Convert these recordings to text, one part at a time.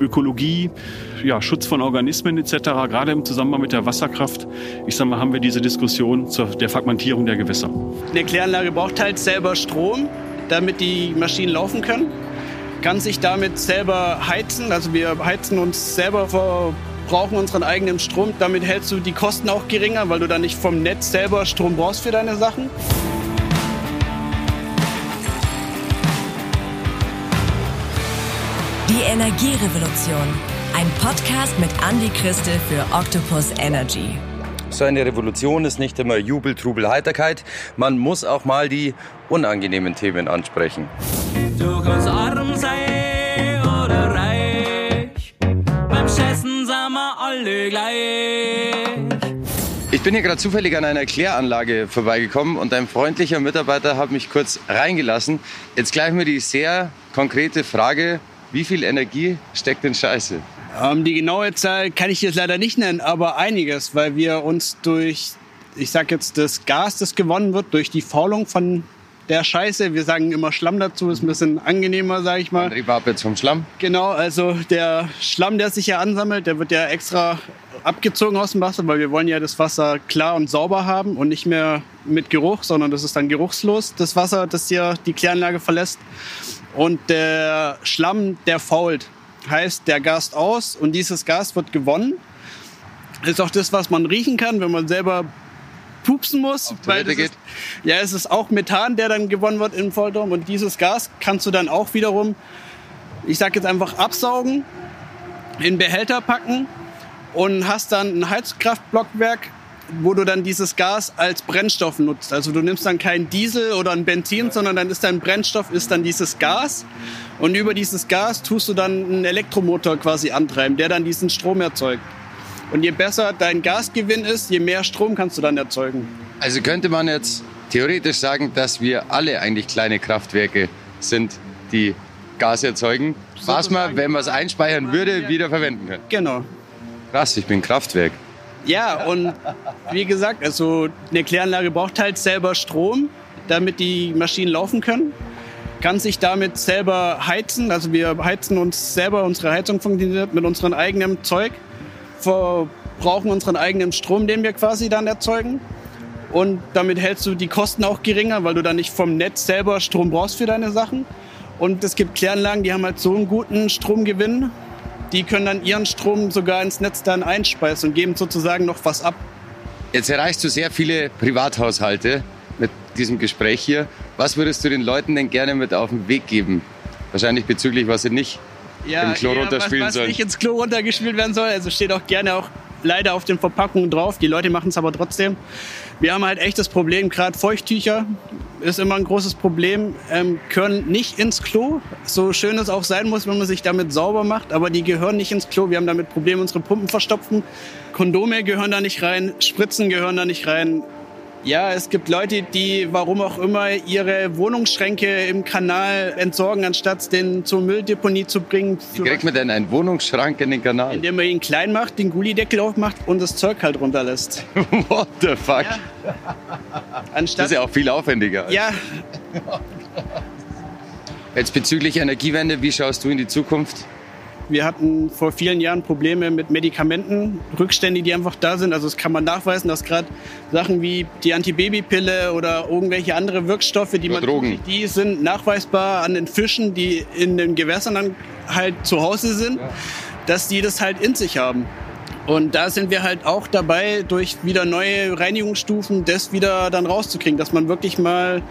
Ökologie, ja, Schutz von Organismen etc., gerade im Zusammenhang mit der Wasserkraft, ich sage mal, haben wir diese Diskussion zur der Fragmentierung der Gewässer. Eine Kläranlage braucht halt selber Strom, damit die Maschinen laufen können. Kann sich damit selber heizen, also wir heizen uns selber vor brauchen unseren eigenen Strom. Damit hältst du die Kosten auch geringer, weil du dann nicht vom Netz selber Strom brauchst für deine Sachen. Die Energierevolution. Ein Podcast mit Andy Christel für Octopus Energy. So eine Revolution ist nicht immer Jubel, Trubel, Heiterkeit. Man muss auch mal die unangenehmen Themen ansprechen. Du kannst arm sein oder reich. Beim Schessen sind wir alle gleich. Ich bin hier gerade zufällig an einer Kläranlage vorbeigekommen und ein freundlicher Mitarbeiter hat mich kurz reingelassen. Jetzt gleich mir die sehr konkrete Frage, wie viel Energie steckt in Scheiße? Ähm, die genaue Zahl kann ich jetzt leider nicht nennen, aber einiges, weil wir uns durch, ich sag jetzt, das Gas, das gewonnen wird, durch die Faulung von der Scheiße, wir sagen immer Schlamm dazu, ist ein bisschen angenehmer, sag ich mal. André ab jetzt vom Schlamm? Genau, also der Schlamm, der sich ja ansammelt, der wird ja extra abgezogen aus dem Wasser, weil wir wollen ja das Wasser klar und sauber haben und nicht mehr mit Geruch, sondern das ist dann geruchslos, das Wasser, das hier die Kläranlage verlässt. Und der Schlamm, der fault, heißt, der gast aus und dieses Gas wird gewonnen. Ist auch das, was man riechen kann, wenn man selber pupsen muss. weil das ist, ja, es ist auch Methan, der dann gewonnen wird im Vollturm. Und dieses Gas kannst du dann auch wiederum, ich sag jetzt einfach, absaugen, in Behälter packen und hast dann ein Heizkraftblockwerk wo du dann dieses Gas als Brennstoff nutzt. Also du nimmst dann kein Diesel oder ein Benzin, sondern dann ist dein Brennstoff ist dann dieses Gas und über dieses Gas tust du dann einen Elektromotor quasi antreiben, der dann diesen Strom erzeugt. Und je besser dein Gasgewinn ist, je mehr Strom kannst du dann erzeugen. Also könnte man jetzt theoretisch sagen, dass wir alle eigentlich kleine Kraftwerke sind, die Gas erzeugen, was man, wenn man es einspeichern würde, wieder verwenden könnte. Genau. Krass, ich bin Kraftwerk. Ja, und wie gesagt, also eine Kläranlage braucht halt selber Strom, damit die Maschinen laufen können. Kann sich damit selber heizen. Also wir heizen uns selber, unsere Heizung funktioniert mit unserem eigenen Zeug. Verbrauchen unseren eigenen Strom, den wir quasi dann erzeugen. Und damit hältst du die Kosten auch geringer, weil du dann nicht vom Netz selber Strom brauchst für deine Sachen. Und es gibt Kläranlagen, die haben halt so einen guten Stromgewinn, die können dann ihren Strom sogar ins Netz dann einspeisen und geben sozusagen noch was ab. Jetzt erreichst du sehr viele Privathaushalte mit diesem Gespräch hier. Was würdest du den Leuten denn gerne mit auf den Weg geben? Wahrscheinlich bezüglich, was sie nicht ja, im Klo ja, runterspielen was. Was nicht ins Klo runtergespielt werden soll. Also steht auch gerne auch leider auf den Verpackungen drauf. Die Leute machen es aber trotzdem. Wir haben halt echt das Problem, gerade Feuchttücher ist immer ein großes Problem, ähm, gehören nicht ins Klo. So schön es auch sein muss, wenn man sich damit sauber macht, aber die gehören nicht ins Klo. Wir haben damit Probleme, unsere Pumpen verstopfen. Kondome gehören da nicht rein, Spritzen gehören da nicht rein. Ja, es gibt Leute, die, warum auch immer, ihre Wohnungsschränke im Kanal entsorgen, anstatt den zur Mülldeponie zu bringen. Wie kriegt man denn einen Wohnungsschrank in den Kanal? Indem man ihn klein macht, den Gullideckel aufmacht und das Zeug halt runterlässt. What the fuck? Ja. Anstatt, das ist ja auch viel aufwendiger. Ja. Jetzt bezüglich Energiewende, wie schaust du in die Zukunft? Wir hatten vor vielen Jahren Probleme mit Medikamenten, Rückstände, die einfach da sind. Also es kann man nachweisen, dass gerade Sachen wie die Antibabypille oder irgendwelche andere Wirkstoffe, die oder man Drogen. die sind nachweisbar an den Fischen, die in den Gewässern dann halt zu Hause sind, ja. dass die das halt in sich haben. Und da sind wir halt auch dabei, durch wieder neue Reinigungsstufen das wieder dann rauszukriegen, dass man wirklich mal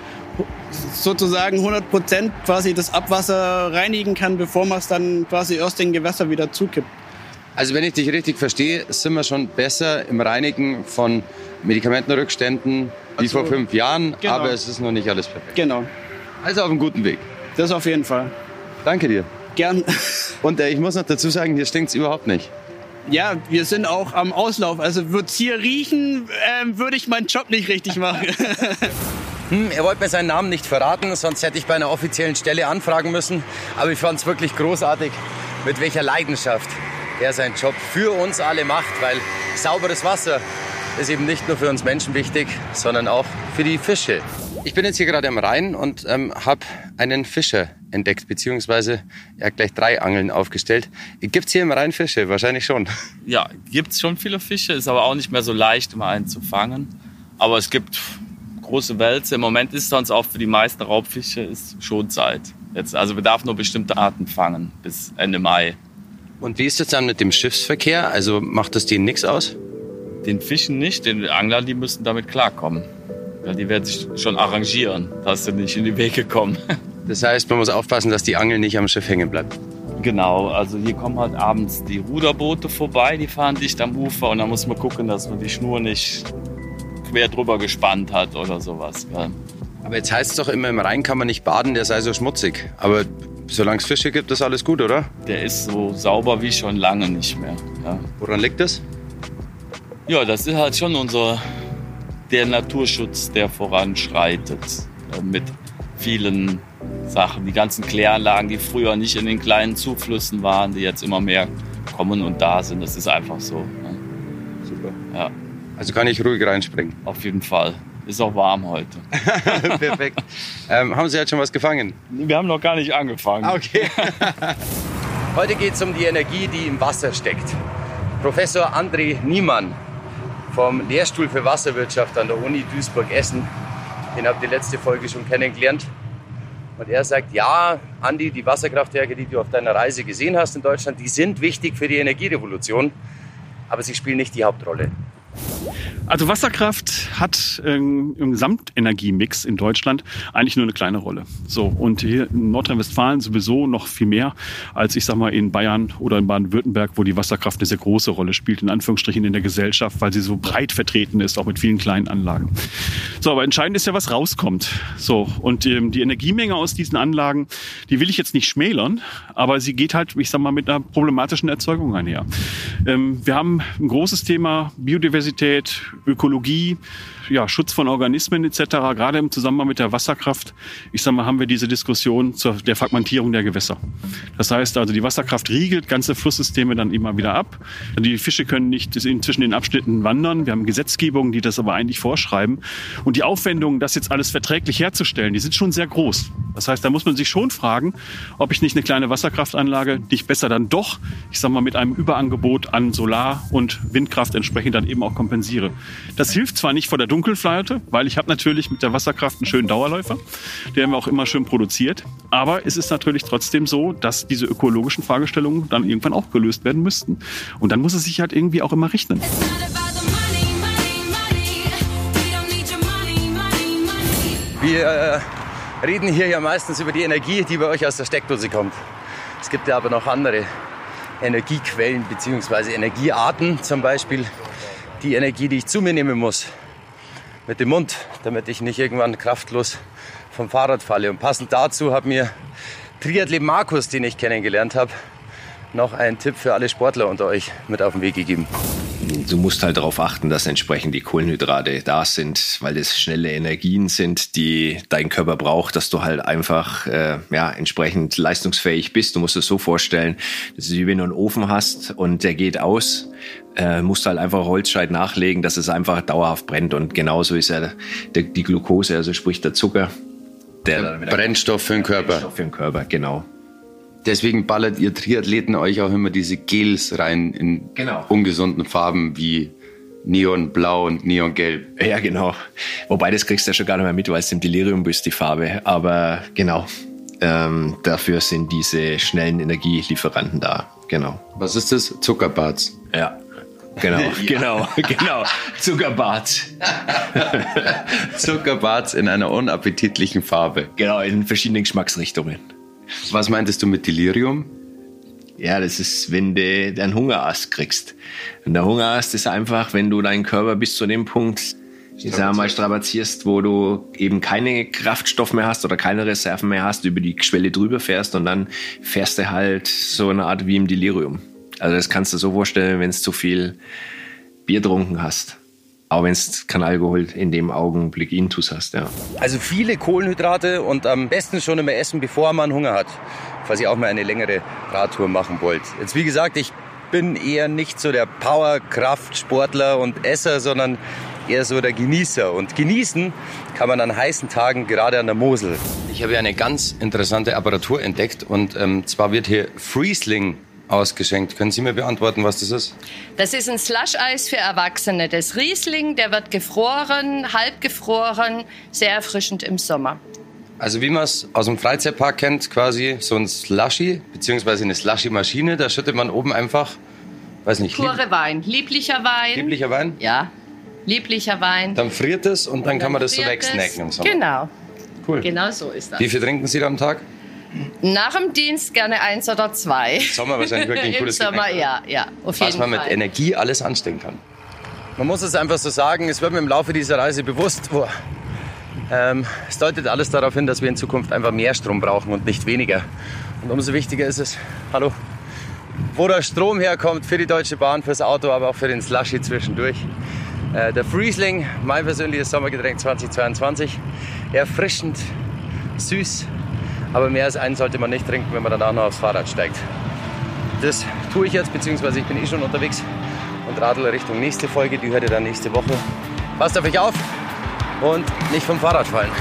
sozusagen 100 Prozent quasi das Abwasser reinigen kann, bevor man es dann quasi aus den Gewässern wieder zukippt. Also wenn ich dich richtig verstehe, sind wir schon besser im Reinigen von Medikamentenrückständen wie also, vor fünf Jahren, genau. aber es ist noch nicht alles perfekt. Genau. Also auf einem guten Weg. Das auf jeden Fall. Danke dir. Gern. Und äh, ich muss noch dazu sagen, hier stinkt es überhaupt nicht. Ja, wir sind auch am Auslauf. Also würde es hier riechen, äh, würde ich meinen Job nicht richtig machen. Hm, er wollte mir seinen Namen nicht verraten, sonst hätte ich bei einer offiziellen Stelle anfragen müssen. Aber ich fand es wirklich großartig, mit welcher Leidenschaft er seinen Job für uns alle macht, weil sauberes Wasser ist eben nicht nur für uns Menschen wichtig, sondern auch für die Fische. Ich bin jetzt hier gerade am Rhein und ähm, habe einen Fischer entdeckt, beziehungsweise er hat gleich drei Angeln aufgestellt. Gibt es hier im Rhein Fische? Wahrscheinlich schon. Ja, gibt es schon viele Fische, ist aber auch nicht mehr so leicht, immer einen zu fangen. Aber es gibt große Wälze. Im Moment ist sonst auch für die meisten Raubfische ist schon Zeit. Jetzt, also wir darf nur bestimmte Arten fangen bis Ende Mai. Und wie ist es dann mit dem Schiffsverkehr? Also macht das denen nichts aus? Den Fischen nicht, den Anglern, die müssen damit klarkommen. Ja, die werden sich schon arrangieren, dass sie nicht in die Wege kommen. Das heißt, man muss aufpassen, dass die Angel nicht am Schiff hängen bleibt. Genau, also hier kommen halt abends die Ruderboote vorbei, die fahren dicht am Ufer und dann muss man gucken, dass man die Schnur nicht quer drüber gespannt hat oder sowas. Ja. Aber jetzt heißt es doch immer, im Rhein kann man nicht baden, der sei so schmutzig. Aber solange es Fische gibt, ist alles gut, oder? Der ist so sauber wie schon lange nicht mehr. Ja. Woran liegt das? Ja, das ist halt schon unser der Naturschutz, der voranschreitet äh, mit vielen Sachen. Die ganzen Kläranlagen, die früher nicht in den kleinen Zuflüssen waren, die jetzt immer mehr kommen und da sind. Das ist einfach so. Ne? Super. Ja. Also kann ich ruhig reinspringen. Auf jeden Fall. Ist auch warm heute. Perfekt. Ähm, haben Sie jetzt schon was gefangen? Wir haben noch gar nicht angefangen. Okay. heute geht es um die Energie, die im Wasser steckt. Professor André Niemann vom Lehrstuhl für Wasserwirtschaft an der Uni Duisburg-Essen. Den habt ihr letzte Folge schon kennengelernt. Und er sagt, ja, Andi, die Wasserkraftwerke, die du auf deiner Reise gesehen hast in Deutschland, die sind wichtig für die Energierevolution, aber sie spielen nicht die Hauptrolle. Also Wasserkraft hat ähm, im Gesamtenergiemix in Deutschland eigentlich nur eine kleine Rolle. So und hier in Nordrhein-Westfalen sowieso noch viel mehr als ich sag mal in Bayern oder in Baden-Württemberg, wo die Wasserkraft eine sehr große Rolle spielt in Anführungsstrichen in der Gesellschaft, weil sie so breit vertreten ist, auch mit vielen kleinen Anlagen. So, aber entscheidend ist ja, was rauskommt. So und ähm, die Energiemenge aus diesen Anlagen, die will ich jetzt nicht schmälern, aber sie geht halt, ich sag mal, mit einer problematischen Erzeugung einher. Ähm, wir haben ein großes Thema Biodiversität, Ökologie, ja, Schutz von Organismen etc., gerade im Zusammenhang mit der Wasserkraft, ich sag mal, haben wir diese Diskussion zur der Fragmentierung der Gewässer. Das heißt also, die Wasserkraft riegelt ganze Flusssysteme dann immer wieder ab. Die Fische können nicht zwischen den Abschnitten wandern. Wir haben Gesetzgebungen, die das aber eigentlich vorschreiben. Und die Aufwendungen, das jetzt alles verträglich herzustellen, die sind schon sehr groß. Das heißt, da muss man sich schon fragen, ob ich nicht eine kleine Wasserkraftanlage, ich besser dann doch, ich sag mal, mit einem Überangebot an Solar- und Windkraft entsprechend dann eben auch kompensiere. Das hilft zwar nicht vor der Dunkelflaute, weil ich habe natürlich mit der Wasserkraft einen schönen Dauerläufer. Der haben wir auch immer schön produziert. Aber es ist natürlich trotzdem so, dass diese ökologischen Fragestellungen dann irgendwann auch gelöst werden müssten. Und dann muss es sich halt irgendwie auch immer rechnen. Wir äh, reden hier ja meistens über die Energie, die bei euch aus der Steckdose kommt. Es gibt ja aber noch andere Energiequellen bzw. Energiearten, zum Beispiel die Energie, die ich zu mir nehmen muss mit dem Mund, damit ich nicht irgendwann kraftlos vom Fahrrad falle. Und passend dazu hat mir Triathlet Markus, den ich kennengelernt habe, noch einen Tipp für alle Sportler unter euch mit auf den Weg gegeben. Du musst halt darauf achten, dass entsprechend die Kohlenhydrate da sind, weil es schnelle Energien sind, die dein Körper braucht, dass du halt einfach äh, ja, entsprechend leistungsfähig bist. Du musst es so vorstellen, das ist wie wenn du einen Ofen hast und der geht aus, äh, musst halt einfach Holzscheit nachlegen, dass es einfach dauerhaft brennt. Und genauso ist ja der, die Glucose, also sprich der Zucker, der, der Brennstoff für den Körper. Brennstoff für den Körper, genau. Deswegen ballert ihr Triathleten euch auch immer diese Gels rein in genau. ungesunden Farben wie Neonblau und Neongelb. Ja, genau. Wobei das kriegst du ja schon gar nicht mehr mit, weil es im Delirium bist, die Farbe. Aber genau, ähm, dafür sind diese schnellen Energielieferanten da. Genau. Was ist das? Zuckerbarts. Ja. Genau, ja. genau, genau. Zuckerbarts. Zuckerbarts in einer unappetitlichen Farbe. Genau, in verschiedenen Geschmacksrichtungen. Was meintest du mit Delirium? Ja, das ist, wenn du deinen Hungerast kriegst. Und der Hungerast ist einfach, wenn du deinen Körper bis zu dem Punkt, ich sag mal, strapazierst, wo du eben keine Kraftstoff mehr hast oder keine Reserven mehr hast, über die Schwelle drüber fährst und dann fährst du halt so eine Art wie im Delirium. Also das kannst du so vorstellen, wenn du zu viel Bier trunken hast. Auch wenn es kein Alkohol in dem Augenblick intus hast, ja. Also viele Kohlenhydrate und am besten schon immer essen, bevor man Hunger hat. Falls ihr auch mal eine längere Radtour machen wollt. Jetzt wie gesagt, ich bin eher nicht so der Power-Kraft-Sportler und Esser, sondern eher so der Genießer. Und genießen kann man an heißen Tagen gerade an der Mosel. Ich habe hier eine ganz interessante Apparatur entdeckt und ähm, zwar wird hier Friesling ausgeschenkt. Können Sie mir beantworten, was das ist? Das ist ein Slush-Eis für Erwachsene. Das Riesling, der wird gefroren, halb gefroren, sehr erfrischend im Sommer. Also wie man es aus dem Freizeitpark kennt, quasi so ein Slushy, beziehungsweise eine Slushy-Maschine. Da schüttet man oben einfach, weiß nicht, Pure lieb Wein, lieblicher Wein. lieblicher Wein. Ja, lieblicher Wein. Dann friert es und dann, kann man das so wegsnacken im Sommer. Genau, Cool. genau so ist das. Wie viel trinken Sie da am Tag? Nach dem Dienst gerne eins oder zwei. Sommer wahrscheinlich wirklich ein Im cooles Sommer, Getränk. ja, ja, auf was jeden man mit Fall. Energie alles anstellen kann. Man muss es einfach so sagen, es wird mir im Laufe dieser Reise bewusst, wo, ähm, es deutet alles darauf hin, dass wir in Zukunft einfach mehr Strom brauchen und nicht weniger. Und umso wichtiger ist es, hallo, wo der Strom herkommt für die Deutsche Bahn, fürs Auto, aber auch für den Slushy zwischendurch. Äh, der Friesling, mein persönliches Sommergetränk 2022, erfrischend, süß, aber mehr als einen sollte man nicht trinken, wenn man dann auch noch aufs Fahrrad steigt. Das tue ich jetzt, beziehungsweise ich bin eh schon unterwegs und radel Richtung nächste Folge, die hört ihr dann nächste Woche. Passt auf euch auf und nicht vom Fahrrad fallen.